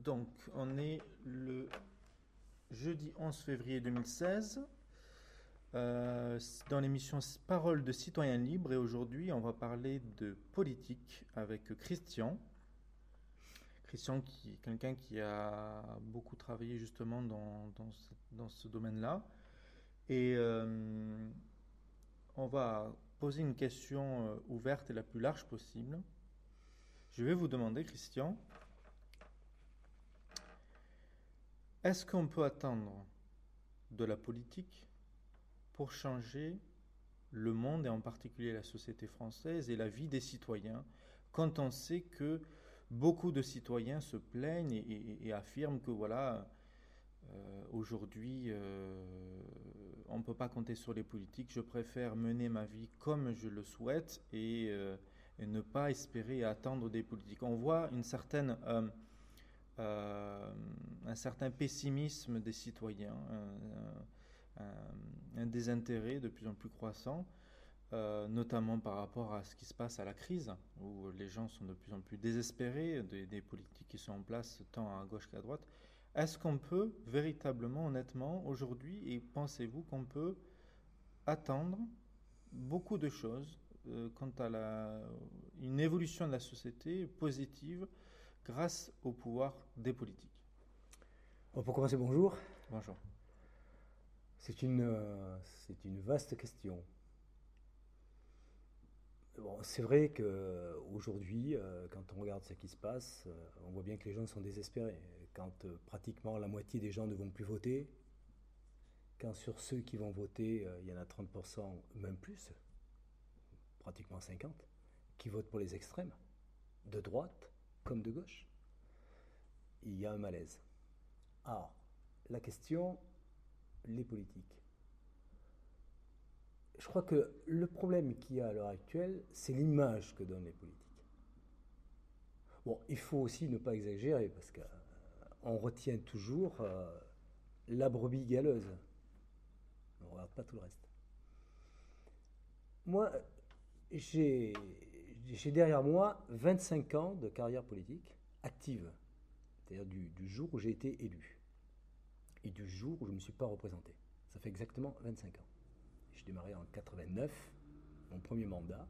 Donc, on est le jeudi 11 février 2016 euh, dans l'émission Parole de citoyens libres et aujourd'hui on va parler de politique avec Christian. Christian qui quelqu'un qui a beaucoup travaillé justement dans, dans ce, domaine-là. Et euh, on va poser une question euh, ouverte et la plus large possible. Je vais vous demander, Christian, est-ce qu'on peut attendre de la politique pour changer le monde et en particulier la société française et la vie des citoyens quand on sait que beaucoup de citoyens se plaignent et, affirment que voilà, euh, aujourd'hui, euh, on ne peut pas compter sur les politiques. Je préfère mener ma vie comme je le souhaite et euh, et ne pas espérer attendre des politiques. On voit une certaine, euh, un certain pessimisme des citoyens, un, désintérêt de plus en plus croissant, euh, notamment par rapport à ce qui se passe à la crise, où les gens sont de plus en plus désespérés des, politiques qui sont en place tant à gauche qu'à droite. Est-ce qu'on peut véritablement, honnêtement, aujourd'hui, et pensez-vous qu'on peut attendre beaucoup de choses euh, quant à une évolution de la société positive grâce au pouvoir des politiques Pour commencer, bonjour. Bonjour. C'est une, euh, c'est une vaste question. Bon, c'est vrai qu'aujourd'hui, euh, quand on regarde ce qui se passe, on voit bien que les gens sont désespérés. Quand pratiquement la moitié des gens ne vont plus voter, quand sur ceux qui vont voter, il y en a 30%, même plus, pratiquement 50, qui votent pour les extrêmes, de droite comme de gauche. Il y a un malaise. Alors, la question, les politiques. Je crois que le problème qu'il y a à l'heure actuelle, c'est l'image que donnent les politiques. Bon, il faut aussi ne pas exagérer, parce qu'on euh, retient toujours euh, la brebis galeuse. On ne regarde pas tout le reste. Moi, j'ai derrière moi 25 ans de carrière politique active, c'est-à-dire du, jour où j'ai été élu et du jour où je ne me suis pas représenté. Ça fait exactement 25 ans. J'ai démarré en 89, mon premier mandat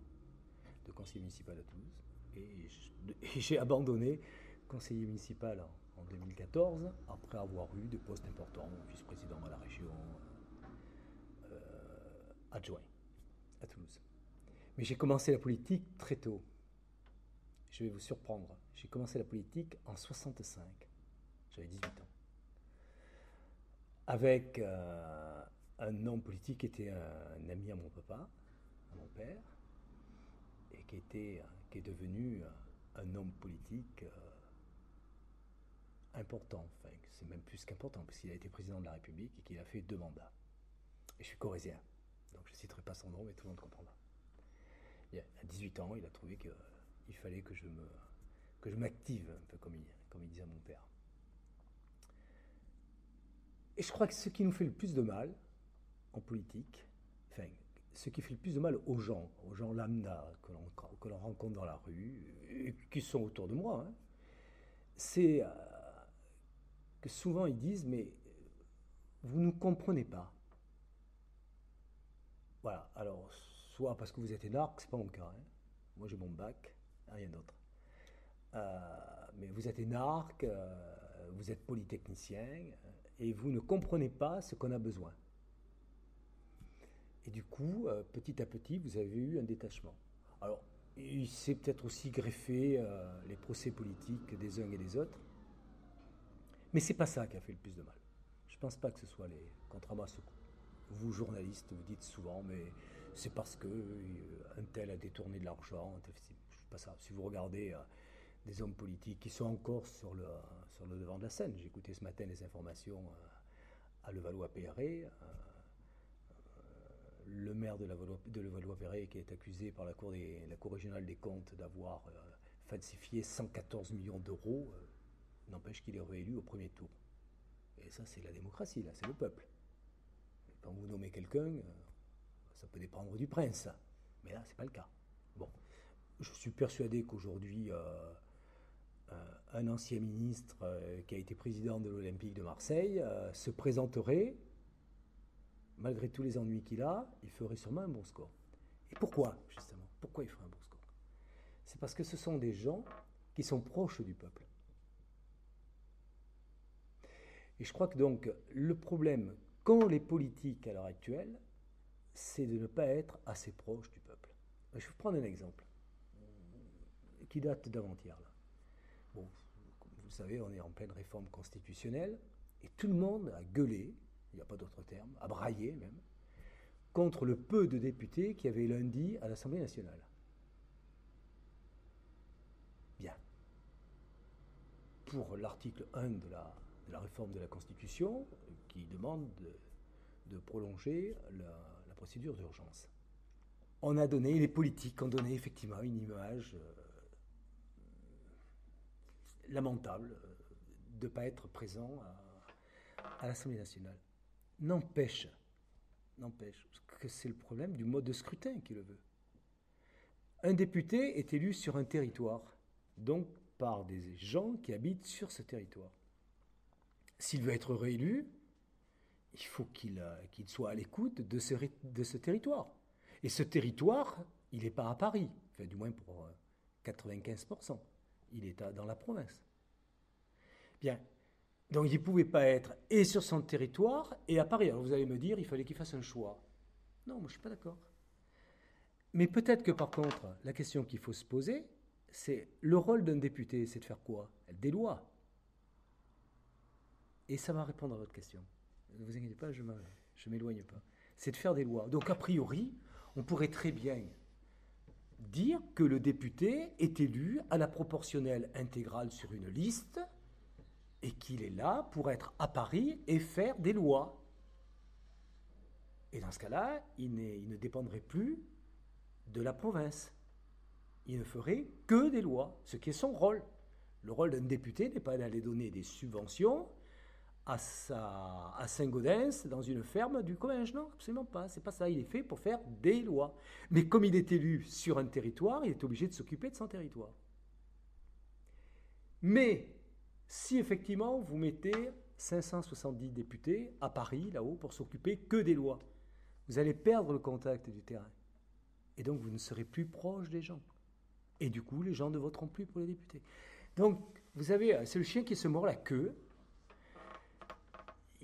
de conseiller municipal à Toulouse, et j'ai abandonné conseiller municipal en, 2014, après avoir eu des postes importants, vice-président à la région, euh, adjoint à Toulouse. Mais j'ai commencé la politique très tôt. Je vais vous surprendre. J'ai commencé la politique en 65. J'avais 18 ans. Avec euh, un homme politique qui était un, ami à mon papa, à mon père, et qui, était, qui est devenu un homme politique euh, important. Enfin, c'est même plus qu'important, parce qu'il a été président de la République et qu'il a fait deux mandats. Et je suis corésien. Donc je ne citerai pas son nom, mais tout le monde comprendra à 18 ans, il a trouvé qu'il euh, fallait que je me que je m'active, un peu comme il, disait à mon père. Et je crois que ce qui nous fait le plus de mal en politique, enfin, ce qui fait le plus de mal aux gens, aux gens lambda que l'on, que l'on rencontre dans la rue, et qui sont autour de moi, hein, c'est euh, que souvent ils disent Mais vous ne comprenez pas. Voilà, alors parce que vous êtes énarque, c'est pas mon cas. Hein. Moi j'ai mon bac, rien d'autre. Euh, mais vous êtes énarque, euh, vous êtes polytechnicien, euh, et vous ne comprenez pas ce qu'on a besoin. Et du coup, petit à petit, vous avez eu un détachement. Alors, il s'est peut-être aussi greffé les procès politiques des uns et des autres, mais c'est pas ça qui a fait le plus de mal. Je pense pas que ce soit les, contrairement à ce vous, journalistes, vous dites souvent, mais c'est parce que euh, un tel a détourné de l'argent. Pas ça. Si vous regardez euh, des hommes politiques qui sont encore sur le, sur le devant de la scène, j'ai écouté ce matin les informations euh, à Levallois-Perret. Le maire de, Levallois-Perret qui est accusé par la Cour, des, la cour régionale des comptes d'avoir falsifié 114 millions d'euros, n'empêche qu'il est réélu au premier tour. Et ça, c'est la démocratie, là, c'est le peuple. Quand vous nommez quelqu'un, ça peut dépendre du prince. Mais là, ce n'est pas le cas. Bon, je suis persuadé qu'aujourd'hui, euh, euh, un ancien ministre euh, qui a été président de l'Olympique de Marseille se présenterait, malgré tous les ennuis qu'il a, il ferait sûrement un bon score. Et pourquoi, justement? Pourquoi il ferait un bon score? C'est parce que ce sont des gens qui sont proches du peuple. Et je crois que donc le problème qu'ont les politiques à l'heure actuelle, c'est de ne pas être assez proche du peuple. Je vais vous prendre un exemple qui date d'avant-hier. Bon, vous savez, on est en pleine réforme constitutionnelle, et tout le monde a gueulé, il n'y a pas d'autre terme, a braillé même, contre le peu de députés qui avaient lundi à l'Assemblée nationale. Bien. Pour l'article 1 de la, réforme de la Constitution, qui demande de, prolonger la, procédure d'urgence. On a donné, les politiques ont donné effectivement une image euh, lamentable euh, de ne pas être présent à, l'Assemblée nationale. N'empêche, n'empêche que c'est le problème du mode de scrutin qui le veut. Un député est élu sur un territoire, donc par des gens qui habitent sur ce territoire. S'il veut être réélu, il faut qu'il euh, soit à l'écoute de ce, territoire. Et ce territoire, il n'est pas à Paris, du moins pour 95%. Euh, il est dans la province. Bien. Donc il ne pouvait pas être et sur son territoire et à Paris. Alors vous allez me dire, il fallait qu'il fasse un choix. Non, moi je ne suis pas d'accord. Mais peut-être que par contre, la question qu'il faut se poser, c'est le rôle d'un député, c'est de faire quoi? Des lois. Et ça va répondre à votre question. Ne vous inquiétez pas, je ne m'éloigne pas. C'est de faire des lois. Donc a priori, on pourrait très bien dire que le député est élu à la proportionnelle intégrale sur une liste et qu'il est là pour être à Paris et faire des lois. Et dans ce cas-là, il, il, ne dépendrait plus de la province. Il ne ferait que des lois, ce qui est son rôle. Le rôle d'un député n'est pas d'aller donner des subventions à, sa, à Saint-Gaudens dans une ferme du Comminges. Non, absolument pas. C'est pas ça. Il est fait pour faire des lois. Mais comme il est élu sur un territoire, il est obligé de s'occuper de son territoire. Mais si effectivement vous mettez 570 députés à Paris, là-haut, pour s'occuper que des lois, vous allez perdre le contact du terrain. Et donc vous ne serez plus proche des gens. Et du coup, les gens ne voteront plus pour les députés. Donc, vous savez, c'est le chien qui se mord la queue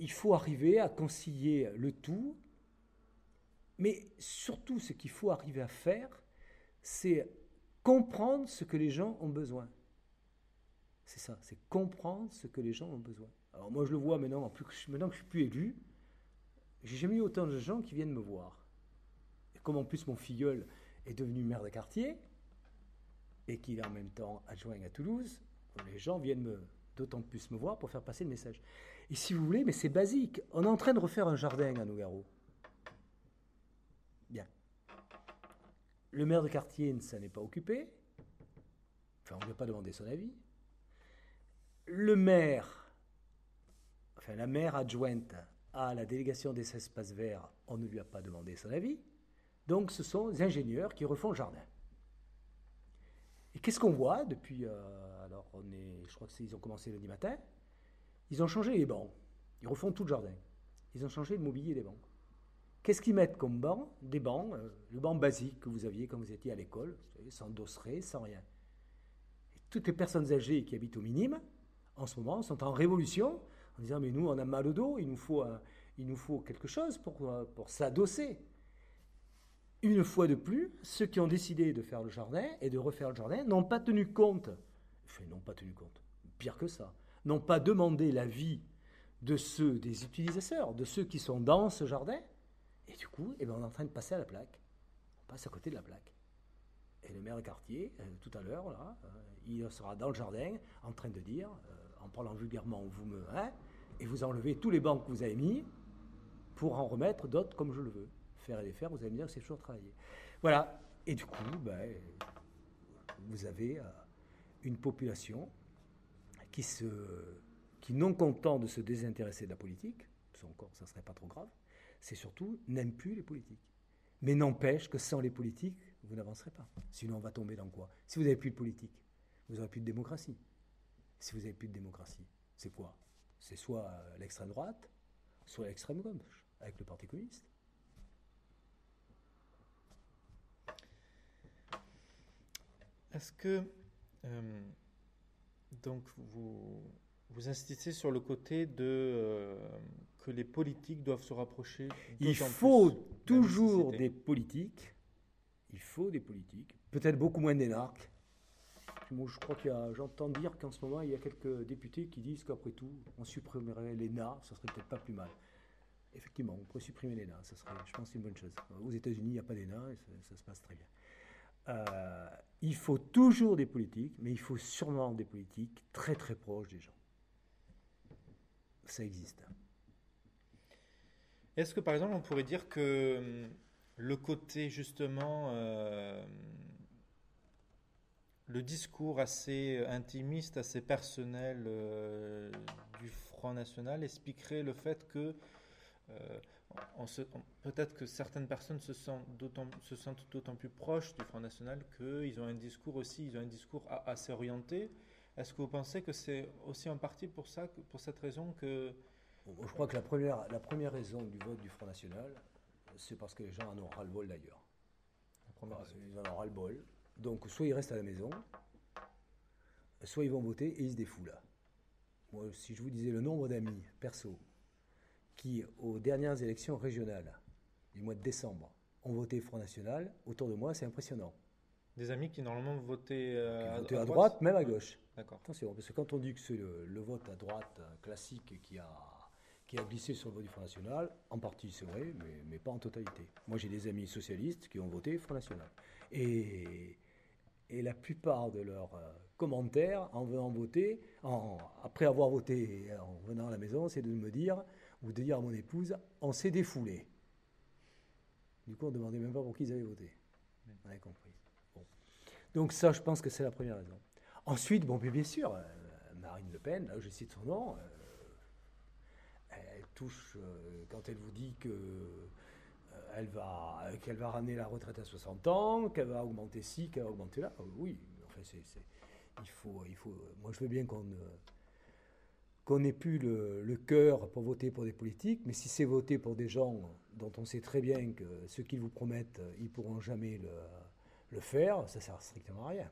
il faut arriver à concilier le tout, mais surtout ce qu'il faut arriver à faire, c'est comprendre ce que les gens ont besoin. C'est ça, c'est comprendre ce que les gens ont besoin. Alors moi je le vois maintenant, maintenant que je suis plus élu, j'ai jamais eu autant de gens qui viennent me voir. Et comme en plus mon filleul est devenu maire de quartier, et qu'il est en même temps adjoint à Toulouse, les gens viennent d'autant plus me voir pour faire passer le message. Et si vous voulez, mais c'est basique. On est en train de refaire un jardin à Nougaro. Bien. Le maire de quartier ne s'en est pas occupé. Enfin, on ne lui a pas demandé son avis. Le maire, enfin la maire adjointe à la délégation des espaces verts, on ne lui a pas demandé son avis. Donc ce sont les ingénieurs qui refont le jardin. Et qu'est-ce qu'on voit depuis... Euh, alors on est, je crois qu'ils ont commencé lundi matin. Ils ont changé les bancs. Ils refont tout le jardin. Ils ont changé le mobilier des bancs. Qu'est-ce qu'ils mettent comme banc Des bancs, euh, le banc basique que vous aviez quand vous étiez à l'école, sans dosseret, sans rien. Toutes les personnes âgées qui habitent au minime, en ce moment, sont en révolution en disant Mais nous, on a mal au dos, il nous faut, il nous faut quelque chose pour, pour s'adosser. Une fois de plus, ceux qui ont décidé de faire le jardin et de refaire le jardin n'ont pas tenu compte. Enfin, n'ont pas tenu compte. Pire que ça n'ont pas demandé l'avis de ceux des utilisateurs, de ceux qui sont dans ce jardin. Et du coup, eh ben, on est en train de passer à la plaque. On passe à côté de la plaque. Et le maire de quartier, euh, tout à l'heure, là, euh, il sera dans le jardin en train de dire, euh, en parlant vulgairement, vous me. Hein, et vous enlevez tous les bancs que vous avez mis pour en remettre d'autres comme je le veux. Faire et les faire, vous allez me dire c'est toujours travailler. Voilà. Et du coup, ben, vous avez une population qui, non content de se désintéresser de la politique, encore, ça serait pas trop grave, c'est surtout n'aime plus les politiques. Mais n'empêche que sans les politiques, vous n'avancerez pas. Sinon, on va tomber dans quoi? Si vous n'avez plus de politique, vous n'aurez plus de démocratie. si vous n'avez plus de démocratie C'est quoi? C'est soit l'extrême droite, soit l'extrême gauche, avec le Parti communiste. Est-ce que euh, donc vous, vous insistez sur le côté de euh, que les politiques doivent se rapprocher. Il faut toujours des politiques. Il faut des politiques. Peut-être beaucoup moins d'énarques. Je crois qu'il y a, j'entends dire qu'en ce moment, il y a quelques députés qui disent qu'après tout, on supprimerait l'ENA, ça serait peut-être pas plus mal. Effectivement, on pourrait supprimer l'ENA, ça serait, je pense, une bonne chose. Aux États-Unis, il n'y a pas d'ENA et ça, se passe très bien. Euh, il faut toujours des politiques, mais il faut sûrement des politiques très très proches des gens. Ça existe. Est-ce que par exemple on pourrait dire que hum, le côté justement, euh, le discours assez intimiste, assez personnel euh, du Front National expliquerait le fait que peut-être que certaines personnes se sentent d'autant plus proches du Front National qu'ils ont un discours aussi, ils ont un discours assez orienté. Est-ce que vous pensez que c'est aussi en partie pour ça, pour cette raison que je crois que la première, la première raison du vote du Front National, c'est parce que les gens en ont ras-le-bol d'ailleurs. Ils en ont ras-le-bol. Donc soit ils restent à la maison, soit ils vont voter et ils se défoulent. Moi, si je vous disais le nombre d'amis perso qui, aux dernières élections régionales du mois de décembre, ont voté Front National, autour de moi, c'est impressionnant. Des amis qui normalement votaient, euh, à, droite, même à gauche. D'accord. Attention, parce que quand on dit que c'est le, vote à droite classique qui a, qui a glissé sur le vote du Front National, en partie c'est vrai, mais, mais, pas en totalité. Moi j'ai des amis socialistes qui ont voté Front National. Et, et la plupart de leurs euh, commentaires en venant voter, en, après avoir voté en venant à la maison, c'est de me dire ou de dire à mon épouse, on s'est défoulé. Du coup, on ne demandait même pas pour qui ils avaient voté. On a compris. Donc ça, je pense que c'est la première raison. Ensuite, bon, bien sûr, euh, Marine Le Pen, là je cite son nom, euh, elle touche, euh, quand elle vous dit que elle va, qu'elle va ramener la retraite à 60 ans, qu'elle va augmenter ci, qu'elle va augmenter là, oui, enfin, c'est, il faut, il faut, moi je veux bien qu'on qu'on n'ait plus le, cœur pour voter pour des politiques, mais si c'est voter pour des gens dont on sait très bien que ce qu'ils vous promettent, ils ne pourront jamais le, faire, ça sert strictement à rien.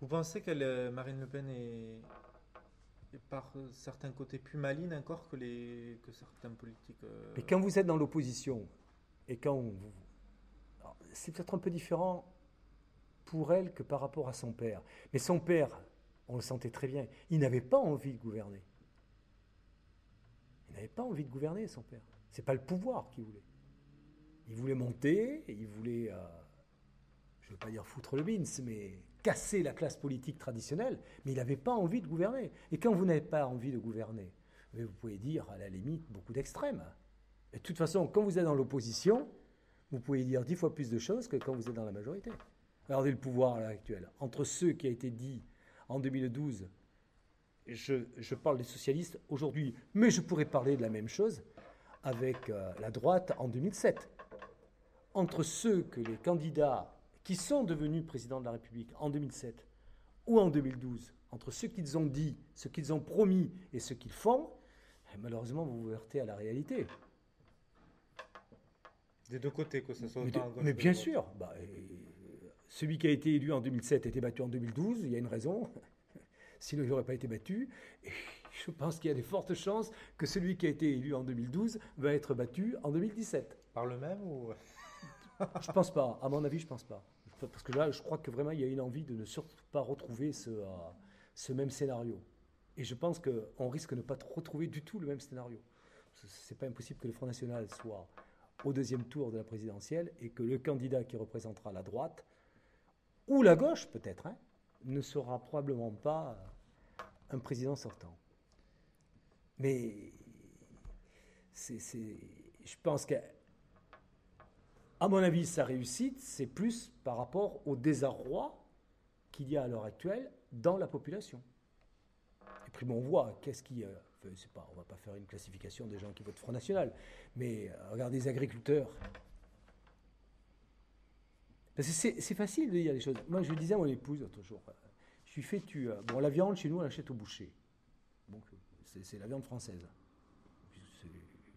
Vous pensez que Marine Le Pen est, par certains côtés plus maligne encore que, les, que certains politiques euh, Mais quand vous êtes dans l'opposition, et quand vous... C'est peut-être un peu différent pour elle que par rapport à son père. Mais son père, on le sentait très bien. Il n'avait pas envie de gouverner. Il n'avait pas envie de gouverner, son père. C'est pas le pouvoir qu'il voulait. Il voulait monter, il voulait, euh, je ne veux pas dire foutre le bins, mais casser la classe politique traditionnelle, mais il n'avait pas envie de gouverner. Et quand vous n'avez pas envie de gouverner, vous pouvez dire à la limite beaucoup d'extrêmes. De toute façon, quand vous êtes dans l'opposition, vous pouvez dire dix fois plus de choses que quand vous êtes dans la majorité. Regardez le pouvoir à l'heure actuelle. Entre ceux qui a été dit en 2012, je, parle des socialistes aujourd'hui, mais je pourrais parler de la même chose avec euh, la droite en 2007. Entre ceux que les candidats qui sont devenus présidents de la République en 2007 ou en 2012, entre ceux qu'ils ont dit, ce qu'ils ont promis et ce qu'ils font, eh, malheureusement, vous vous heurtez à la réalité. Des deux côtés, que ce soit. Mais, mais bien sûr. Bah, celui qui a été élu en 2007 a été battu en 2012, il y a une raison. Sinon, il n'aurait pas été battu. Et je pense qu'il y a des fortes chances que celui qui a été élu en 2012 va être battu en 2017. Par le même ou Je pense pas. À mon avis, je pense pas. Parce que là, je crois que vraiment, il y a une envie de ne surtout pas retrouver ce, euh, ce même scénario. Et je pense qu'on risque de ne pas retrouver du tout le même scénario. C'est pas impossible que le Front National soit au deuxième tour de la présidentielle et que le candidat qui représentera la droite ou la gauche peut-être, hein, ne sera probablement pas un président sortant. Mais c'est, je pense qu'à mon avis, sa réussite, c'est plus par rapport au désarroi qu'il y a à l'heure actuelle dans la population. Et puis on voit qu'est-ce qui... Euh, pas, on va pas faire une classification des gens qui votent Front National, mais euh, regardez les agriculteurs c'est facile de dire les choses. Moi, je disais à mon épouse l'autre jour, Je lui fais tu. Bon, la viande, chez nous, on l'achète au boucher. Donc, c'est la viande française.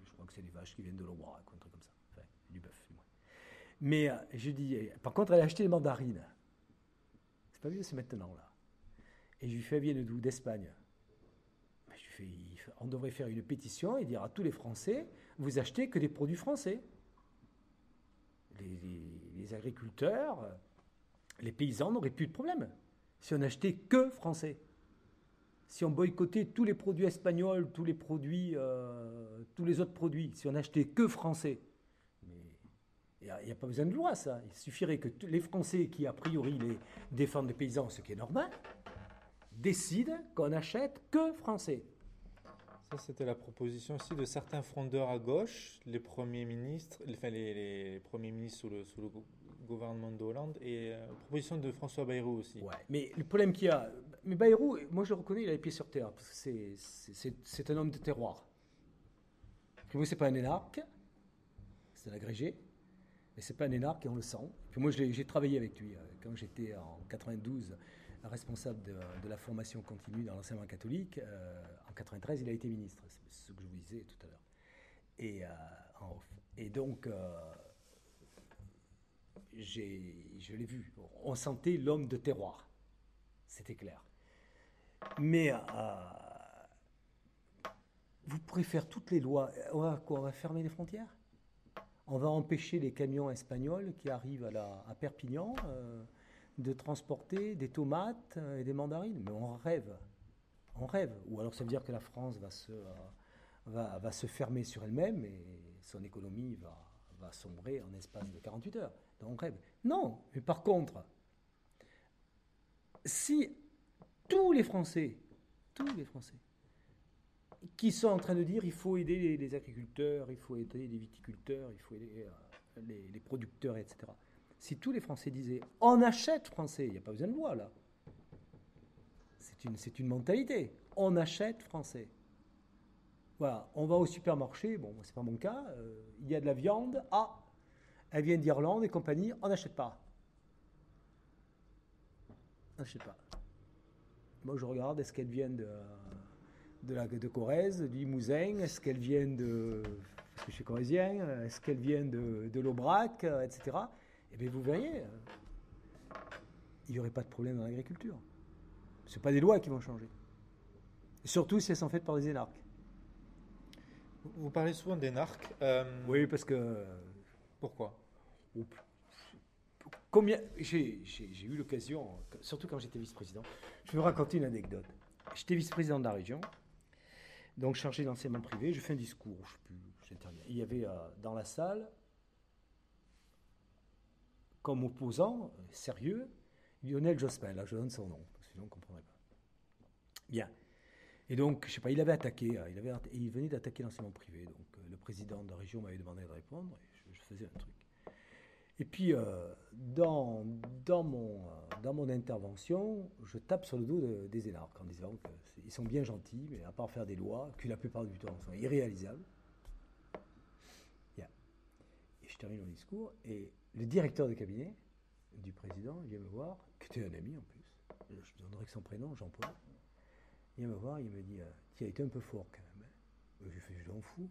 Je crois que c'est les vaches qui viennent de l'Aubrac, un truc comme ça. Enfin, du bœuf, du moins. Mais euh, je dis, par contre, elle a acheté des mandarines. C'est pas mieux, c'est maintenant, là. Et je lui fais, viennent d'où D'Espagne. Je lui fais, on devrait faire une pétition et dire à tous les Français, vous achetez que des produits français. Les, agriculteurs, les paysans n'auraient plus de problème si on achetait que français. Si on boycottait tous les produits espagnols, tous les produits, euh, tous les autres produits, si on achetait que français, il n'y a, pas besoin de loi, ça. Il suffirait que les Français qui, a priori, les défendent les paysans, ce qui est normal, décident qu'on achète que français. C'était la proposition aussi de certains frondeurs à gauche, les premiers ministres, enfin les, premiers ministres sous le, gouvernement de Hollande, et euh, proposition de François Bayrou aussi. Mais le problème qu'il y a, mais Bayrou, moi je reconnais, il a les pieds sur terre, parce que c'est un homme de terroir. Puis c'est pas un énarque, c'est un agrégé, mais c'est pas un énarque et on le sent. Moi j'ai travaillé avec lui euh, quand j'étais en 92 responsable de, la formation continue dans l'enseignement catholique. Euh, en 93, il a été ministre, c'est ce que je vous disais tout à l'heure. Et, euh, et donc, euh, je l'ai vu. On sentait l'homme de terroir. C'était clair. Mais vous pourrez faire toutes les lois. On va, quoi, on va fermer les frontières? On va empêcher les camions espagnols qui arrivent à, la, à Perpignan de transporter des tomates euh, et des mandarines. Mais on rêve. On rêve. Ou alors ça veut dire que la France va se, euh, fermer sur elle-même et son économie va, sombrer en espace de 48 heures. Donc on rêve. Non, mais par contre, si tous les Français, tous les Français, qui sont en train de dire il faut aider les, agriculteurs, il faut aider les viticulteurs, il faut aider euh, les producteurs, etc si tous les Français disaient on achète français, il n'y a pas besoin de loi là. C'est une, mentalité. On achète français. Voilà, on va au supermarché, bon, c'est pas mon cas, euh, il y a de la viande, ah, elle vient d'Irlande et compagnie, on n'achète pas. On n'achète pas. Moi je regarde, est-ce qu'elle vient de, de, la, de Corrèze, du Limousin, est-ce qu'elle vient de, parce que corrézien, est-ce qu'elle vient de l'Aubrac, etc. Eh bien, vous verriez, euh, il n'y aurait pas de problème dans l'agriculture. Ce pas des lois qui vont changer. surtout si elles sont faites par des énarques. Vous parlez souvent d'énarques. Euh, oui, parce que. Pourquoi? Combien J'ai eu l'occasion, surtout quand j'étais vice-président, je vais vous raconter une anecdote. J'étais vice-président de la région, donc chargé d'enseignement privé. Je fais un discours, je sais plus, j'interviens. Il y avait euh, dans la salle comme opposant euh, sérieux Lionel Jospin. Là, je donne son nom, sinon on ne comprendrait pas. Bien. Et donc, je sais pas, il avait attaqué, euh, il, avait, il venait d'attaquer l'enseignement privé. Donc, euh, le président de la région m'avait demandé de répondre et je, faisais un truc. Et puis, dans, dans, mon, dans mon intervention, je tape sur le dos des énarques en disant qu'ils sont bien gentils, mais à part faire des lois, qui la plupart du temps sont irréalisables. Bien. Et je termine mon discours et le directeur de cabinet du président vient me voir, qui était un ami en plus, je donnerai que son prénom, Jean-Paul, il vient me voir, il me dit, tu as été un peu fort quand même. Hein. Je fais, je m'en fous.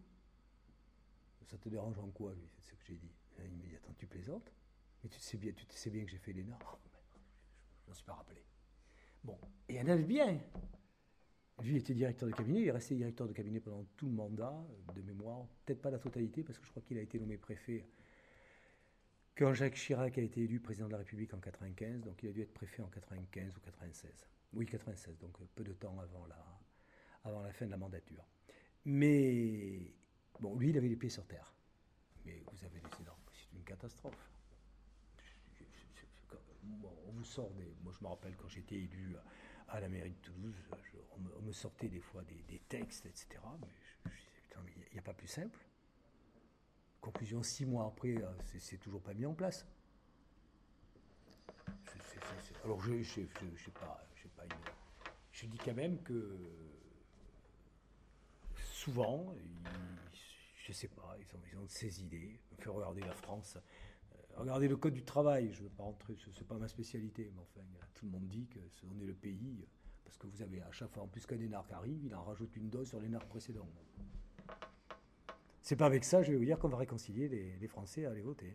Ça te dérange en quoi, lui C'est ce que j'ai dit. il me dit, attends, tu plaisantes Mais tu sais bien, tu sais bien que j'ai fait l'ENA. Oh, je n'en suis pas rappelé. Bon, et un avait bien. Lui était directeur de cabinet, il est resté directeur de cabinet pendant tout le mandat, de mémoire, peut-être pas la totalité, parce que je crois qu'il a été nommé préfet quand Jacques Chirac a été élu président de la République en 95, donc il a dû être préfet en 95 ou 96. Oui, 96, donc peu de temps avant la, fin de la mandature. Mais, bon, lui, il avait les pieds sur terre. Mais vous avez des c'est une catastrophe. on vous sort des. Moi, je me rappelle quand j'étais élu à la mairie de Toulouse, on, me, sortait des fois des, textes, etc. Mais il n'y a pas plus simple. Conclusion, six mois après, euh, c'est toujours pas mis en place. alors, je ne sais pas, pas je dis quand même que souvent, je ne sais pas, ils ont, ils ont, ces idées. Faire regarder la France, euh, regardez le code du travail, je ne veux pas rentrer, ce n'est pas ma spécialité, mais enfin, tout le monde dit que on est le pays, parce que vous avez à chaque fois, en plus qu'un énarque arrive, il en rajoute une dose sur l'énarque précédent. C'est pas avec ça, je vais vous dire, qu'on va réconcilier les, Français à aller voter.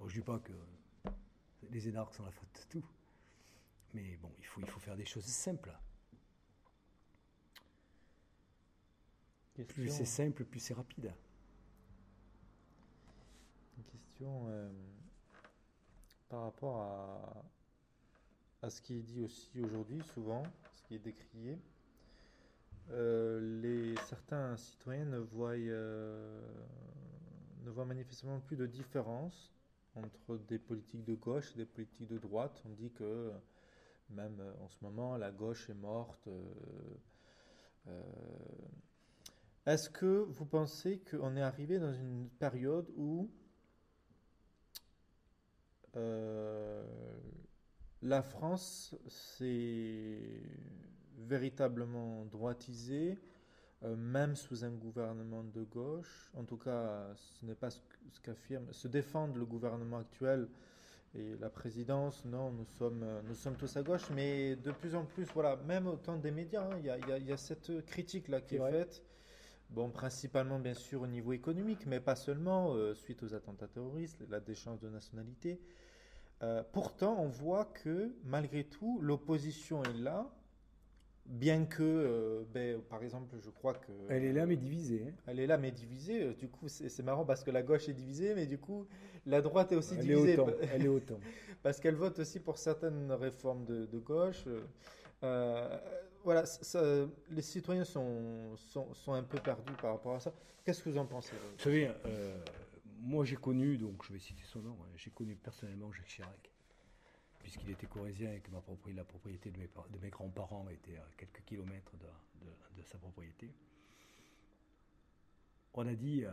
je ne dis pas que les énarques sont la faute de tout. Mais bon, il faut, il faut faire des choses simples. Plus c'est simple, plus c'est rapide. Une question euh, par rapport à, à ce qui est dit aussi aujourd'hui, souvent, ce qui est décrié. Euh, les, certains citoyens ne voient, euh, ne voient manifestement plus de différence entre des politiques de gauche et des politiques de droite. On dit que même en ce moment, la gauche est morte. Est-ce que vous pensez qu'on est arrivé dans une période où euh, la France s'est véritablement droitisée, euh, même sous un gouvernement de gauche. En tout cas, ce n'est pas ce qu'affirme. Se défendre le gouvernement actuel et la présidence, non, nous sommes, nous sommes tous à gauche, mais de plus en plus, voilà, même au temps des médias, hein, il y, a cette critique-là qui est faite. Bon, principalement bien sûr au niveau économique, mais pas seulement, euh, suite aux attentats terroristes, la déchéance de nationalité. Euh, pourtant, on voit que malgré tout, l'opposition est là, bien que, euh, ben, par exemple, je crois que... Elle est là mais divisée. Hein. Elle est là mais divisée. Du coup, c'est marrant parce que la gauche est divisée, mais du coup, la droite est aussi elle divisée. Est autant. Elle est autant. parce qu'elle vote aussi pour certaines réformes de, de gauche. Euh, voilà, les citoyens sont, sont, un peu perdus par rapport à ça. Qu'est-ce que vous en pensez Vous savez, euh, moi j'ai connu, donc je vais citer son nom, hein, j'ai connu personnellement Jacques Chirac, puisqu'il était corésien et que ma propriété, la propriété de mes, de mes grands-parents était à quelques kilomètres de, de, sa propriété. On a dit, euh,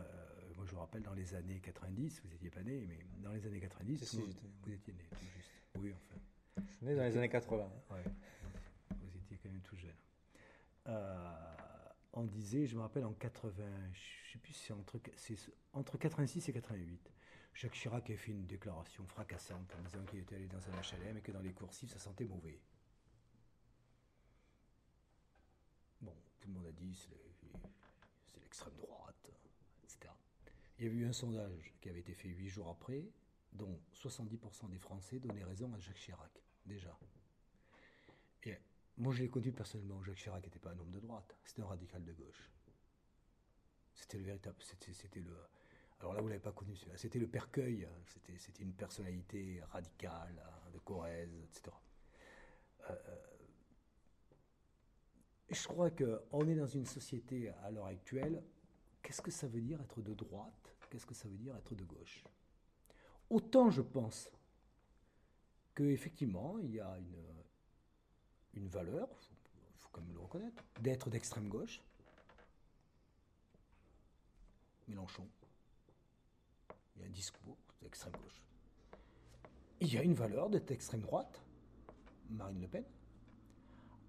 moi je vous rappelle, dans les années 90, vous n'étiez pas né, mais dans les années 90, vous, vous, étiez né, juste. Oui, enfin. Je suis né dans les années 80. Ouais quand même tout jeune. Euh, on disait, je me rappelle en 80, je sais plus si c'est entre, entre 86 et 88, Jacques Chirac a fait une déclaration fracassante en disant qu'il était allé dans un HLM et que dans les coursives ça sentait mauvais. Bon, tout le monde a dit c'est l'extrême droite, etc. Il y a eu un sondage qui avait été fait huit jours après, dont 70% des Français donnaient raison à Jacques Chirac, déjà. Et moi, je l'ai connu personnellement. Jacques Chirac n'était pas un homme de droite, c'était un radical de gauche. C'était le véritable. C'était le. Alors là, vous l'avez pas connu, c'était le Percueil. Hein. C'était une personnalité radicale, hein, de Corrèze, etc. Euh, euh, je crois qu'on est dans une société à l'heure actuelle. Qu'est-ce que ça veut dire être de droite? Qu'est-ce que ça veut dire être de gauche? Autant je pense qu'effectivement, il y a une valeur, il faut, quand même le reconnaître, d'être d'extrême gauche. Mélenchon. Il y a un discours d'extrême gauche. Il y a une valeur d'être extrême droite. Marine Le Pen.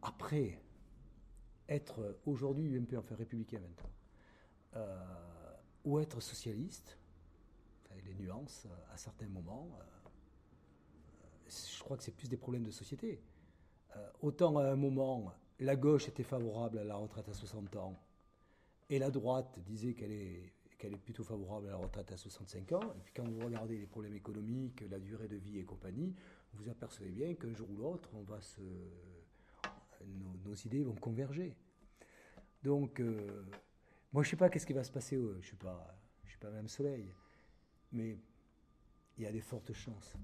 Après, être aujourd'hui UMP, enfin républicain maintenant, euh, ou être socialiste, les nuances euh, à certains moments, euh, je crois que c'est plus des problèmes de société. Euh, autant à un moment, la gauche était favorable à la retraite à 60 ans, et la droite disait qu'elle est, qu'elle est plutôt favorable à la retraite à 65 ans. Et puis quand vous regardez les problèmes économiques, la durée de vie et compagnie, vous apercevez bien qu'un jour ou l'autre, on va se, nos, idées vont converger. Donc, euh, moi, je ne sais pas qu'est-ce qui va se passer. je ne suis pas, je suis pas même soleil, mais il y a des fortes chances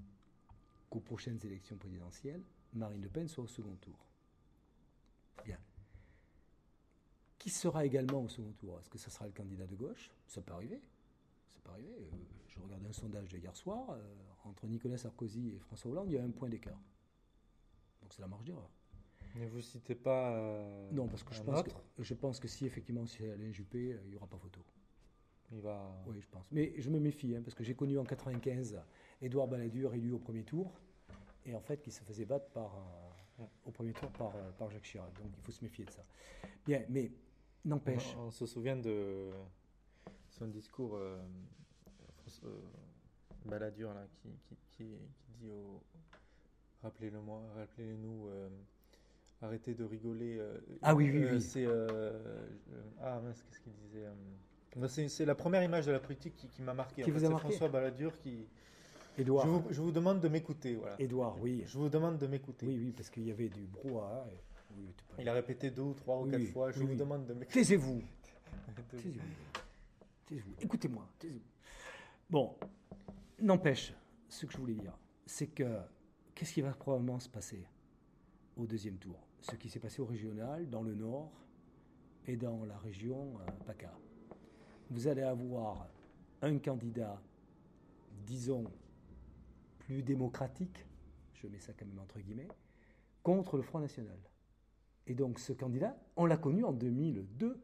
qu'aux prochaines élections présidentielles, Marine Le Pen soit au second tour. Bien. Qui sera également au second tour Est-ce que ce sera le candidat de gauche? Ça peut arriver. Ça peut arriver. Euh, je regardais un sondage de hier soir. Euh, entre Nicolas Sarkozy et François Hollande, il y a un point d'écart. Donc c'est la marge d'erreur. Ne vous citez pas. Euh, non, parce que je, pense que je pense que si effectivement c'est Alain Juppé, il n'y aura pas photo. Il va. Oui, je pense. Mais je me méfie, hein, parce que j'ai connu en 95 Édouard Balladur élu au premier tour et en fait qui se faisait battre par, au premier tour par, par Jacques Chirac. Donc il faut se méfier de ça. Bien, mais n'empêche. On, se souvient de son discours. Euh, euh, Balladur, là, qui, qui, qui, dit au. Rappelez-le-moi, rappelez-nous. Euh, arrêtez de rigoler. Euh, ah oui, oui, oui. C'est. ah mince, qu'est-ce qu'il disait C'est la première image de la politique qui, m'a marqué. Qui vous a marqué François Balladur qui. Édouard. Je vous, je vous demande de m'écouter. Voilà. Édouard, oui. Je vous demande de m'écouter. Oui, oui, parce qu'il y avait du brouhaha. Et... Oui, Il a répété deux ou trois ou quatre fois. Je vous demande de m'écouter. Taisez-vous. Taisez-vous. Taisez-vous. Écoutez-moi. Taisez-vous. Bon, n'empêche, ce que je voulais dire, c'est que qu'est-ce qui va probablement se passer au deuxième tour? Ce qui s'est passé au régional, dans le nord et dans la région euh, PACA. Vous allez avoir un candidat, disons, plus démocratique, je mets ça quand même entre guillemets, contre le Front National. Et donc ce candidat, on l'a connu en 2002.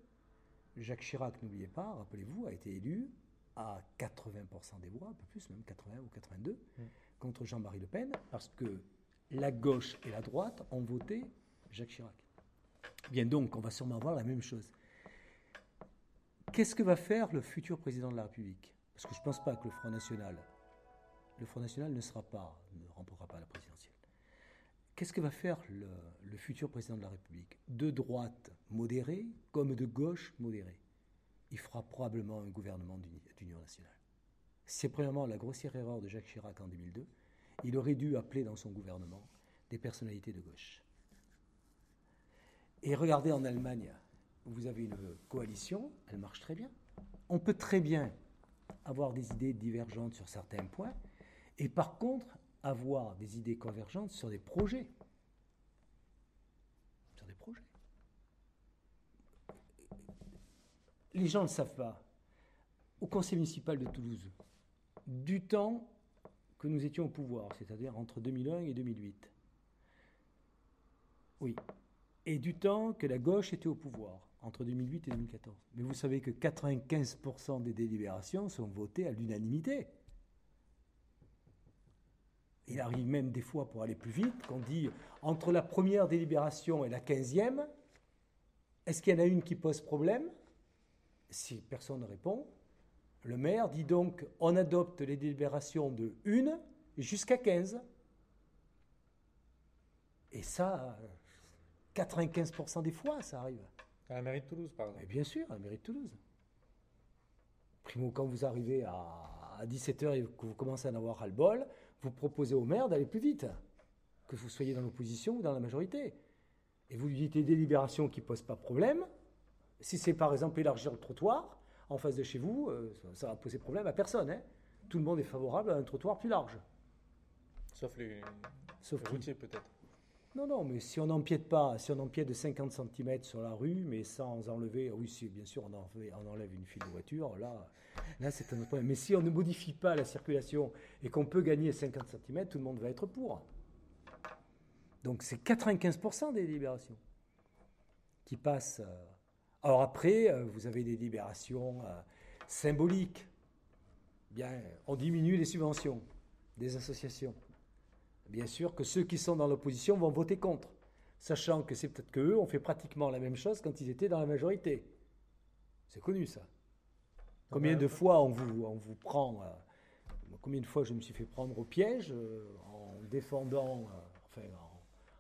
Jacques Chirac, n'oubliez pas, rappelez-vous, a été élu à 80% des voix, un peu plus, même 80 ou 82, mm. contre Jean-Marie Le Pen, parce que la gauche et la droite ont voté Jacques Chirac. Bien donc, on va sûrement avoir la même chose. Qu'est-ce que va faire le futur président de la République? Parce que je ne pense pas que le Front National, le Front National ne sera pas, ne remportera pas la présidentielle. Qu'est-ce que va faire le, futur président de la République? De droite modéré comme de gauche modéré? Il fera probablement un gouvernement d'union nationale. C'est premièrement la grossière erreur de Jacques Chirac en 2002. Il aurait dû appeler dans son gouvernement des personnalités de gauche. Et regardez en Allemagne, vous avez une coalition, elle marche très bien. On peut très bien avoir des idées divergentes sur certains points, et par contre avoir des idées convergentes sur des projets. Sur des projets. Les gens ne le savent pas. Au conseil municipal de Toulouse, du temps que nous étions au pouvoir, c'est-à-dire entre 2001 et 2008. Oui. Et du temps que la gauche était au pouvoir, entre 2008 et 2014. Mais vous savez que 95% des délibérations sont votées à l'unanimité. Il arrive même des fois, pour aller plus vite, qu'on dit entre la première délibération et la quinzième, est-ce qu'il y en a une qui pose problème? Si personne ne répond, le maire dit donc on adopte les délibérations de une jusqu'à 15. Et ça, 95% des fois, ça arrive. À la mairie de Toulouse, par exemple. bien sûr, à la mairie de Toulouse. Primo, quand vous arrivez à 17h et que vous commencez à en avoir ras-le-bol, vous proposez au maire d'aller plus vite, que vous soyez dans l'opposition ou dans la majorité. Et vous lui dites des délibérations qui ne posent pas problème. Si c'est par exemple élargir le trottoir en face de chez vous, euh, ça, va poser problème à personne. Hein. Tout le monde est favorable à un trottoir plus large. Sauf les, Sauf routiers peut-être. Non, non, mais si on n'empiète pas, si on empiète de 50 cm sur la rue, mais sans enlever, oui, si, bien sûr, on, enlève une file de voiture, là, là c'est un autre problème. Mais si on ne modifie pas la circulation et qu'on peut gagner 50 cm, tout le monde va être pour. Donc c'est 95% des libérations qui passent. Euh. Alors après, euh, vous avez des libérations euh, symboliques. Bien, on diminue les subventions des associations bien sûr que ceux qui sont dans l'opposition vont voter contre, sachant que c'est peut-être qu'eux ont fait pratiquement la même chose quand ils étaient dans la majorité. C'est connu ça. Combien de fois on vous, on vous prend, euh, combien de fois je me suis fait prendre au piège euh, en défendant, euh, enfin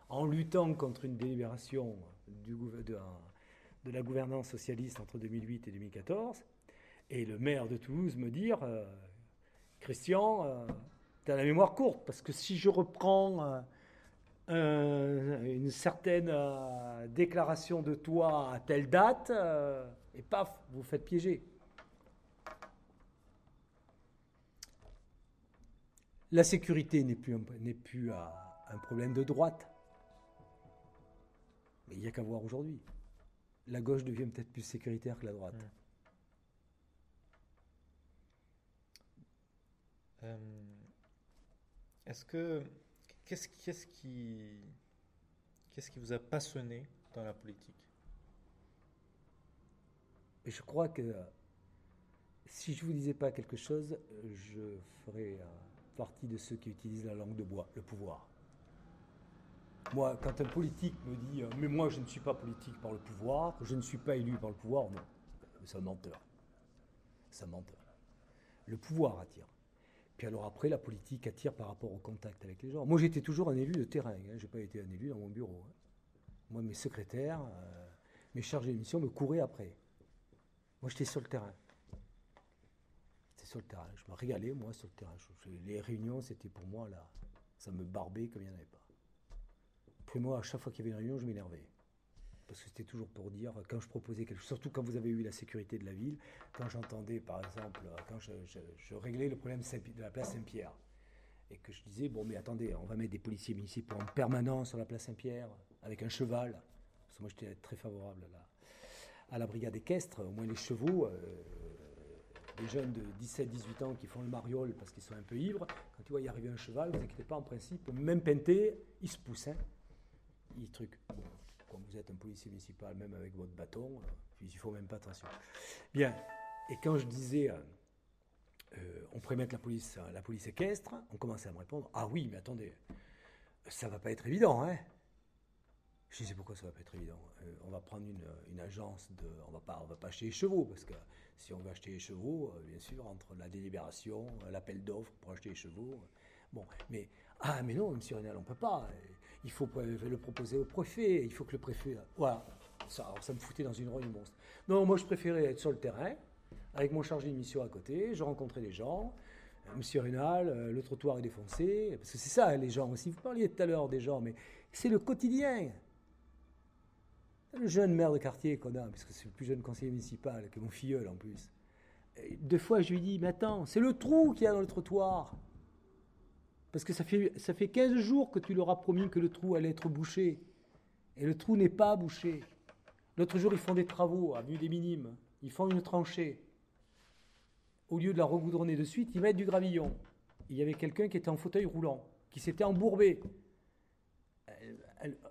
en, luttant contre une délibération du, de, de, la gouvernance socialiste entre 2008 et 2014, et le maire de Toulouse me dire, Christian, tu la mémoire courte, parce que si je reprends euh, une certaine euh, déclaration de toi à telle date, euh, et paf, vous faites piéger. La sécurité n'est plus, n'est plus un problème de droite. Mais il n'y a qu'à voir aujourd'hui. La gauche devient peut-être plus sécuritaire que la droite. Est-ce que qu'est-ce, qu'est-ce qui qu'est-ce qui vous a passionné dans la politique? Je crois que si je vous disais pas quelque chose, je ferais euh, partie de ceux qui utilisent la langue de bois, le pouvoir. Moi, quand un politique me dit euh, Mais moi, je ne suis pas politique par le pouvoir, je ne suis pas élu par le pouvoir, non. C'est un menteur. C'est un menteur. Le pouvoir attire. Puis alors après, la politique attire par rapport au contact avec les gens. Moi, j'étais toujours un élu de terrain. Hein. Je n'ai pas été un élu dans mon bureau. Hein. Moi, mes secrétaires, euh, mes chargés de mission me couraient après. Moi, j'étais sur le terrain. J'étais sur le terrain. Je me régalais, moi, sur le terrain. les réunions, c'était pour moi, là, ça me barbait comme il n'y en avait pas. Après, moi, à chaque fois qu'il y avait une réunion, je m'énervais parce que c'était toujours pour dire, quand je proposais quelque chose, surtout quand vous avez eu la sécurité de la ville, quand j'entendais, par exemple, quand je, réglais le problème de la place Saint-Pierre, et que je disais, bon, mais attendez, on va mettre des policiers municipaux en permanence sur la place Saint-Pierre, avec un cheval, parce que moi j'étais très favorable à la, brigade équestre, au moins les chevaux, euh, les jeunes de 17-18 ans qui font le mariole parce qu'ils sont un peu ivres, quand tu vois y arriver un cheval, vous inquiétez pas, en principe, même peinté, il se pousse, hein, il truc quand vous êtes un policier municipal, même avec votre bâton, euh, il ne faut même pas attention. Bien, et quand je disais, euh, euh, on pourrait mettre la police, la police équestre, on commençait à me répondre, ah oui, mais attendez, ça va pas être évident, hein je disais pourquoi ça va pas être évident. on va prendre une, agence de, on va va pas acheter les chevaux parce que si on veut acheter les chevaux, bien sûr, entre la délibération, l'appel d'offres pour acheter les chevaux, bon, mais ah mais non, Monsieur Rénal, on peut pas il faut le proposer au préfet, il faut que le préfet... Voilà, ça, ça me foutait dans une roue monstre. Non, moi je préférais être sur le terrain, avec mon chargé de mission à côté, je rencontrais les gens, euh, Monsieur Rénal, euh, le trottoir est défoncé, parce que c'est ça les gens aussi, vous parliez tout à l'heure des gens, mais c'est le quotidien. Le jeune maire de quartier qu'on a, parce que c'est le plus jeune conseiller municipal, que mon filleul en plus. deux fois je lui dis, mais attends, c'est le trou qu'il y a dans le trottoir. Parce que ça fait, ça fait 15 jours que tu leur as promis que le trou allait être bouché. Et le trou n'est pas bouché. L'autre jour, ils font des travaux, à vue des minimes. Ils font une tranchée. Au lieu de la regoudronner de suite, ils mettent du gravillon. Il y avait quelqu'un qui était en fauteuil roulant, qui s'était embourbé.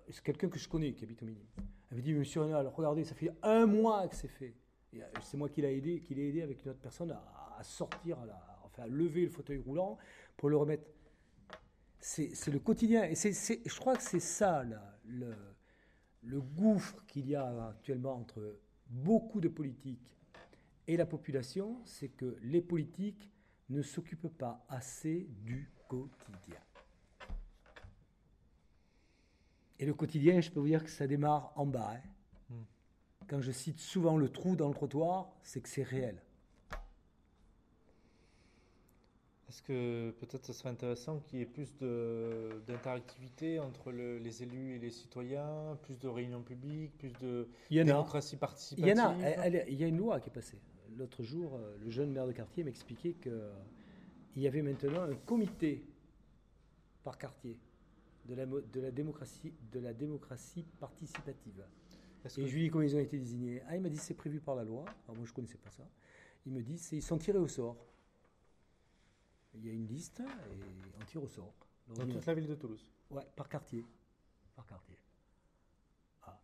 C'est quelqu'un que je connais, qui habite au minime. Elle avait dit, monsieur Renal, regardez, ça fait un mois que c'est fait. Euh, c'est moi qui l'ai aidé, qui l'ai aidé avec une autre personne à, sortir, enfin, à lever le fauteuil roulant pour le remettre c'est le quotidien. Et je crois que c'est ça le, le gouffre qu'il y a actuellement entre beaucoup de politiques et la population, c'est que les politiques ne s'occupent pas assez du quotidien. Et le quotidien, je peux vous dire que ça démarre en bas. Hein. Hmm. Quand je cite souvent le trou dans le trottoir, c'est que c'est réel. Est-ce que peut-être ce serait intéressant qu'il y ait plus d'interactivité entre les élus et les citoyens, plus de réunions publiques, plus de démocratie participative Il y en a. il y a une loi qui est passée. L'autre jour, euh, le jeune maire de quartier m'expliquait qu'il y avait maintenant un comité par quartier de la, de la, démocratie, de la démocratie participative. Et je lui ai dit comment ils ont été désignés. Ah, il m'a dit c'est prévu par la loi. Alors moi, je ne connaissais pas ça. Il me dit ils sont tirés au sort. Il y a une liste et on tire au sort. Dans toute la ville de Toulouse Ouais, par quartier. Par quartier. Ah.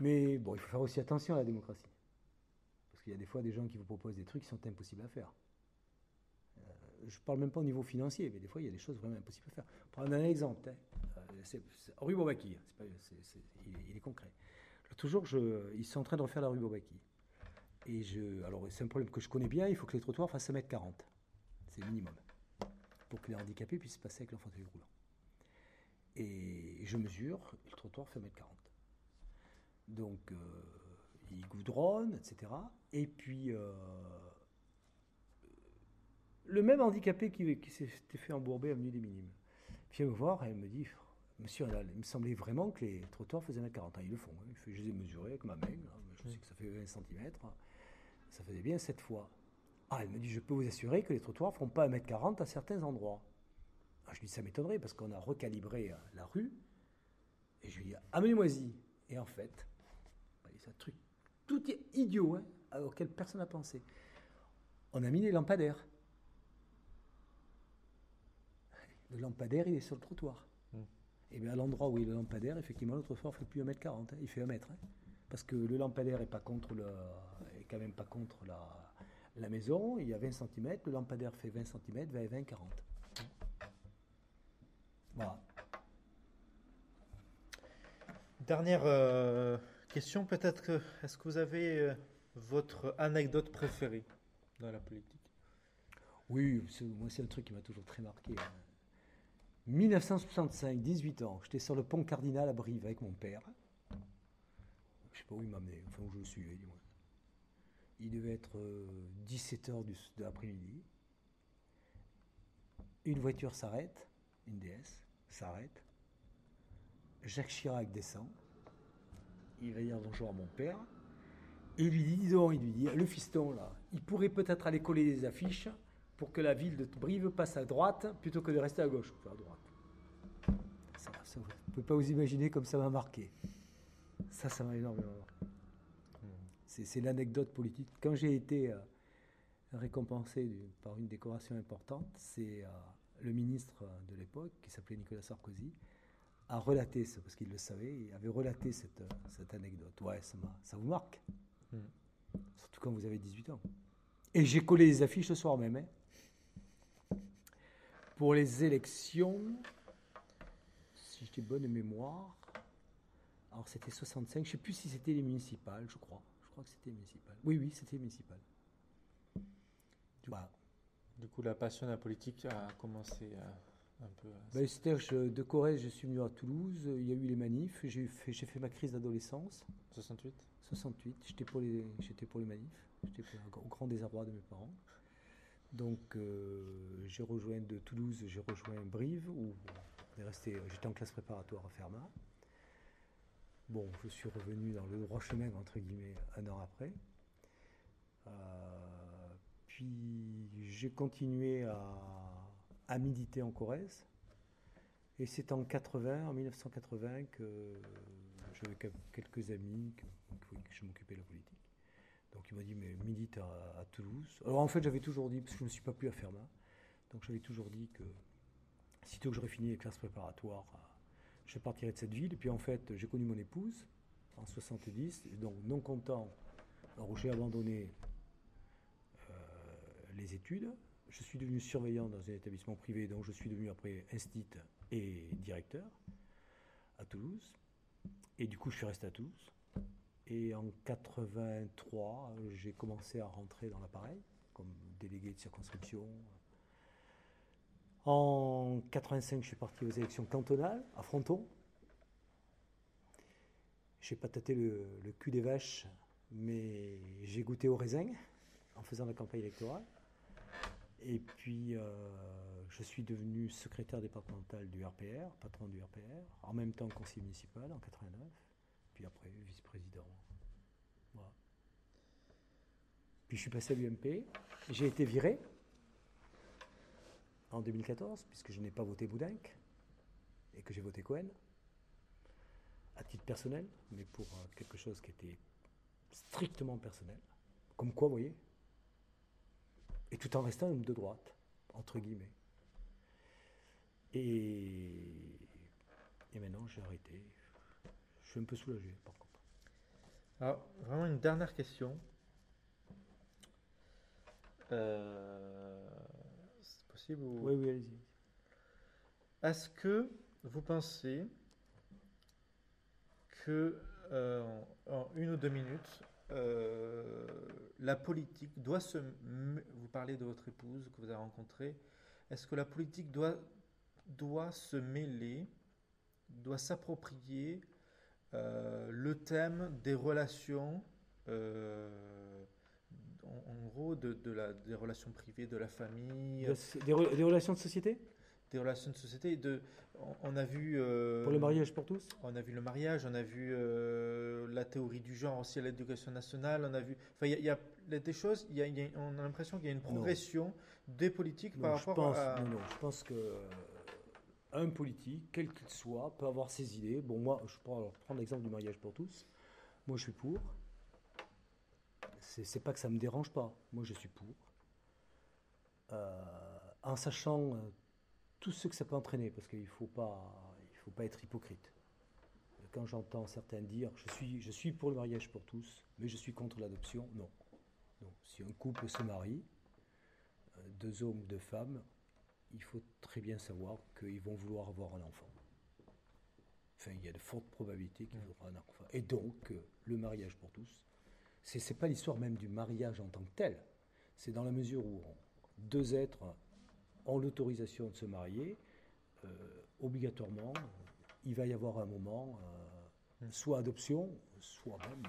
Mais bon, il faut faire aussi attention à la démocratie. Parce qu'il y a des fois des gens qui vous proposent des trucs qui sont impossibles à faire. Euh, je ne parle même pas au niveau financier, mais des fois il y a des choses vraiment impossibles à faire. Prendre un exemple, hein. euh, rue Bobaki, il, est concret. toujours, je, ils sont en train de refaire la rue Bobaki. Et je, alors c'est un problème que je connais bien, il faut que les trottoirs fassent 1 mètre 40 c'est le minimum, pour que les handicapés puissent passer avec leur fauteuil roulant. Et je mesure, le trottoir fait 1m40. Donc, euh, il goudronne, etc. Et puis, euh, le même handicapé qui, qui s'était fait embourber avenue des Minimes vient me voir et elle me dit Monsieur, il me semblait vraiment que les trottoirs faisaient 1m40. Ils le font. Hein. Je les ai mesurés avec ma main. Je sais que ça fait 20 cm. Ça faisait bien cette fois. Ah, elle me dit, je peux vous assurer que les trottoirs ne feront pas 1m40 à certains endroits. Ah, je lui dis, ça m'étonnerait parce qu'on a recalibré euh, la rue. Et je lui dis, amenez-moi-y. Et en fait, c'est un truc tout est idiot, hein, auquel personne n'a pensé. On a mis les lampadaires. Le lampadaire, il est sur le trottoir. Hmm. Et bien à l'endroit où il y a le lampadaire, effectivement, le trottoir ne fait plus 1m40, hein, il fait 1 mètre. Hein. parce que le lampadaire n'est pas contre le, est quand même pas contre la, la maison, il y a 20 cm, le lampadaire fait 20 cm, 20, 20, 40. Voilà. Dernière euh, question, peut-être que est-ce que vous avez euh, votre anecdote préférée dans la politique? Oui, moi c'est un truc qui m'a toujours très marqué. 1965, 18 ans, j'étais sur le pont Cardinal à Brive avec mon père. Je sais pas où il m'a amené, enfin où je le suivais du moins. Il devait être 17h euh, de l'après-midi. Une voiture s'arrête, une DS s'arrête. Jacques Chirac descend. Il va dire bonjour à mon père. Et il lui dit, dis donc, il lui dit, le fiston là, il pourrait peut-être aller coller des affiches pour que la ville de Brive passe à droite plutôt que de rester à gauche. à droite. Ça, vous ne pouvez pas vous imaginer comme ça m'a marqué. Ça, ça m'a énormément marqué. C'est l'anecdote politique. Quand j'ai été euh, récompensé par une décoration importante, c'est euh, le ministre de l'époque, qui s'appelait Nicolas Sarkozy, a relaté, parce qu'il le savait, il avait relaté cette, cette anecdote. Ouais, ça, ça vous marque. Hmm. Surtout quand vous avez 18 ans. Et j'ai collé les affiches ce soir même. Hein. Pour les élections, si j'ai bonne mémoire, alors c'était 65, je ne sais plus si c'était les municipales, je crois. Je crois que c'était municipal. Oui, oui, c'était municipal. Du, du, coup, la passion de la politique a commencé un peu. Ben, C'est-à-dire, de Corrèze, je suis venu à Toulouse, il y a eu les manifs, j'ai fait, fait ma crise d'adolescence. 68 68, j'étais pour, les, pour les manifs, j'étais au grand désarroi de mes parents. Donc, euh, j'ai rejoint de Toulouse, j'ai rejoint Brive, où resté, j'étais en classe préparatoire à Fermat. Bon, je suis revenu dans le droit chemin, entre guillemets, un an après. Euh, puis j'ai continué à, à, militer en Corrèze. Et c'est en 80, en 1980, que j'avais quelques amis que, je m'occupais de la politique. Donc il m'a dit, mais milite à, Toulouse. Alors en fait, j'avais toujours dit, parce que je ne suis pas plus à Fermat, donc j'avais toujours dit que sitôt que j'aurais fini les classes préparatoires, je partirai de cette ville. Et puis en fait, j'ai connu mon épouse en 70, donc non content, alors j'ai abandonné euh, les études. Je suis devenu surveillant dans un établissement privé, donc je suis devenu après instit et directeur à Toulouse. Et du coup, je suis resté à Toulouse. Et en 83, j'ai commencé à rentrer dans l'appareil comme délégué de circonscription. En 85, je suis parti aux élections cantonales à Fronton. J'ai pas tâté le, cul des vaches, mais j'ai goûté au raisin en faisant la campagne électorale. Et puis, euh, je suis devenu secrétaire départemental du RPR, patron du RPR, en même temps conseiller municipal en 89, puis après vice-président. Puis je suis passé à l'UMP, j'ai été viré en 2014, puisque je n'ai pas voté Boudinck et que j'ai voté Cohen, à titre personnel, mais pour euh, quelque chose qui était strictement personnel. Comme quoi, vous voyez Et tout en restant un homme de droite, entre guillemets. Et, et maintenant, j'ai arrêté. Je suis un peu soulagé, par contre. Alors, vraiment une dernière question. Euh, oui, oui, allez-y. Est-ce que vous pensez que euh, en une ou deux minutes, euh, la politique doit se... Vous parlez de votre épouse que vous avez rencontrée. Est-ce que la politique doit, doit se mêler, doit s'approprier euh, le thème des relations en, gros, de, la, des relations privées, de la famille. Des, relations de société? Des relations de société. De, on, a vu. Euh, pour le mariage pour tous? On a vu le mariage, on a vu euh, la théorie du genre aussi à l'éducation nationale, on a vu. Enfin, il y, a des choses, y a, on a l'impression qu'il y a une progression des politiques par rapport à. Non, non, je pense que. Euh, un politique, quel qu'il soit, peut avoir ses idées. Bon, moi, je prends, prendre l'exemple du mariage pour tous. Moi, je suis pour c'est pas que ça me dérange pas. Moi, je suis pour. Euh, en sachant euh, tout ce que ça peut entraîner, parce qu'il ne faut, pas, faut pas être hypocrite. Quand j'entends certains dire je suis, je suis pour le mariage pour tous, mais je suis contre l'adoption, non. non. Si un couple se marie, euh, deux hommes, deux femmes, il faut très bien savoir qu'ils vont vouloir avoir un enfant. Enfin, il y a de fortes probabilités qu'ils auront un enfant. Et donc, le mariage pour tous, c'est n'est pas l'histoire même du mariage en tant que tel. C'est dans la mesure où deux êtres ont l'autorisation de se marier, euh, obligatoirement, il va y avoir un moment, euh, hmm. soit adoption, soit même,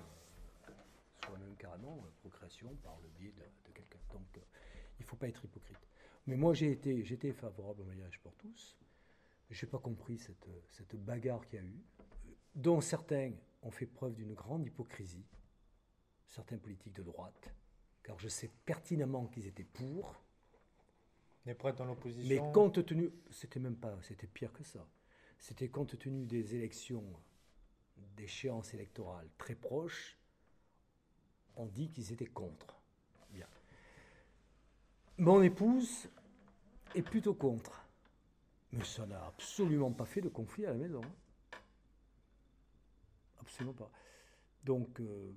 soit même carrément procréation par le biais de, quelqu'un. Donc il ne faut pas être hypocrite. Mais moi j'ai été, j'étais favorable au mariage pour tous. Je n'ai pas compris cette, cette bagarre qu'il y a eu, dont certains ont fait preuve d'une grande hypocrisie, certains politiques de droite, car je sais pertinemment qu'ils étaient pour. Mais dans l'opposition. Mais compte tenu, c'était même pas, c'était pire que ça. C'était compte tenu des élections, d'échéances électorales très proches, on dit qu'ils étaient contre. Bien. Mon épouse est plutôt contre. Mais ça n'a absolument pas fait de conflit à la maison. Absolument pas. Donc, euh,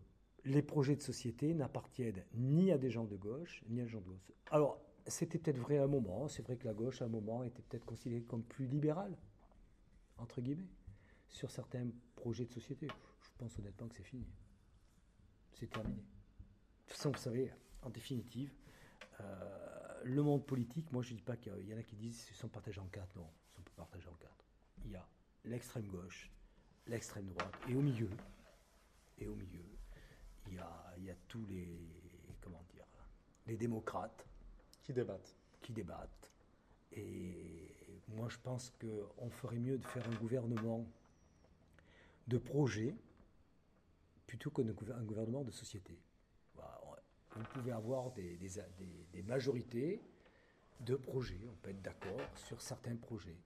les projets de société n'appartiennent ni à des gens de gauche, ni à des gens de gauche. Alors, c'était peut-être vrai à un moment, c'est vrai que la gauche, à un moment, était peut-être considérée comme plus libérale, entre guillemets, sur certains projets de société. Je pense honnêtement que c'est fini. C'est terminé. De toute façon, vous savez, en définitive, euh, le monde politique, moi je ne dis pas qu'il y en a qui disent qu'ils sont partagés en quatre. Non, ils sont partagés en quatre. Il y a l'extrême gauche, l'extrême droite, et au milieu, et au milieu, il y a, il y a tous les, comment dire, les démocrates. Qui débattent. Qui débattent. Et moi, je pense qu'on ferait mieux de faire un gouvernement de projet plutôt qu'un gouvernement de société. Vous pouvez avoir des, des, des, majorités de projets, on peut être d'accord sur certains projets.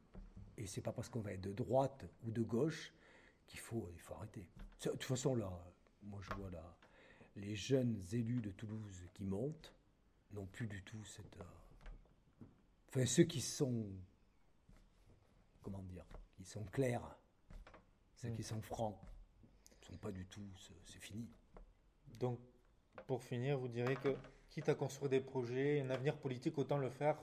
Et c'est pas parce qu'on va être de droite ou de gauche qu'il faut, il faut arrêter. De toute façon, là, moi je vois là, les jeunes élus de Toulouse qui montent n'ont plus du tout cette. Euh, enfin, ceux qui sont. Comment dire Qui sont clairs, ceux qui sont francs, ne sont pas du tout. C'est fini. Donc, pour finir, vous direz que, quitte à construire des projets, un avenir politique, autant le faire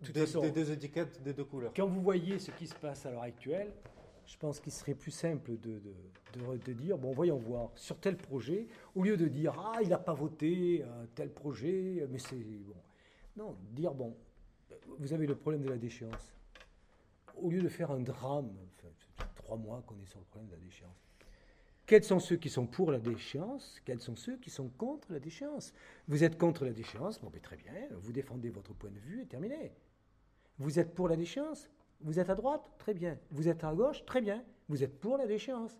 des, des deux étiquettes, des deux couleurs. Quand vous voyez ce qui se passe à l'heure actuelle, je pense qu'il serait plus simple de, de, de, dire, bon, voyons voir, sur tel projet, au lieu de dire, ah, il n'a pas voté euh, tel projet, mais c'est bon. Non, dire, bon, vous avez le problème de la déchéance. Au lieu de faire un drame, enfin, trois mois qu'on est sur le problème de la déchéance. Quels sont ceux qui sont pour la déchéance? Quels sont ceux qui sont contre la déchéance? Vous êtes contre la déchéance? Bon, ben, très bien, vous défendez votre point de vue et terminé. Vous êtes pour la déchéance? Vous êtes à droite Très bien. Vous êtes à gauche Très bien. Vous êtes pour la déchéance.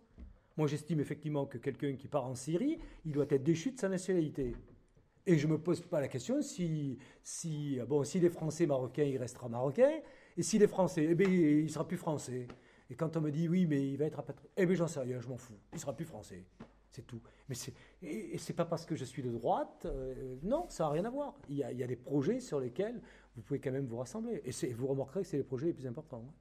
Moi, j'estime effectivement que quelqu'un qui part en Syrie, il doit être déchu de sa nationalité. Et je ne me pose pas la question si, si, bon, si les Français marocains, il restera marocain, et si les Français, eh bien, il sera plus français. Et quand on me dit oui, mais il va être rapatrié, eh bien, j'en sais rien, je m'en fous. Il sera plus français. C'est tout. Mais c'est, et, c'est pas parce que je suis de droite, euh, non, ça n'a rien à voir. Il y, a, il y a des projets sur lesquels vous pouvez quand même vous rassembler. Et vous remarquerez que c'est les projets les plus importants. Hein.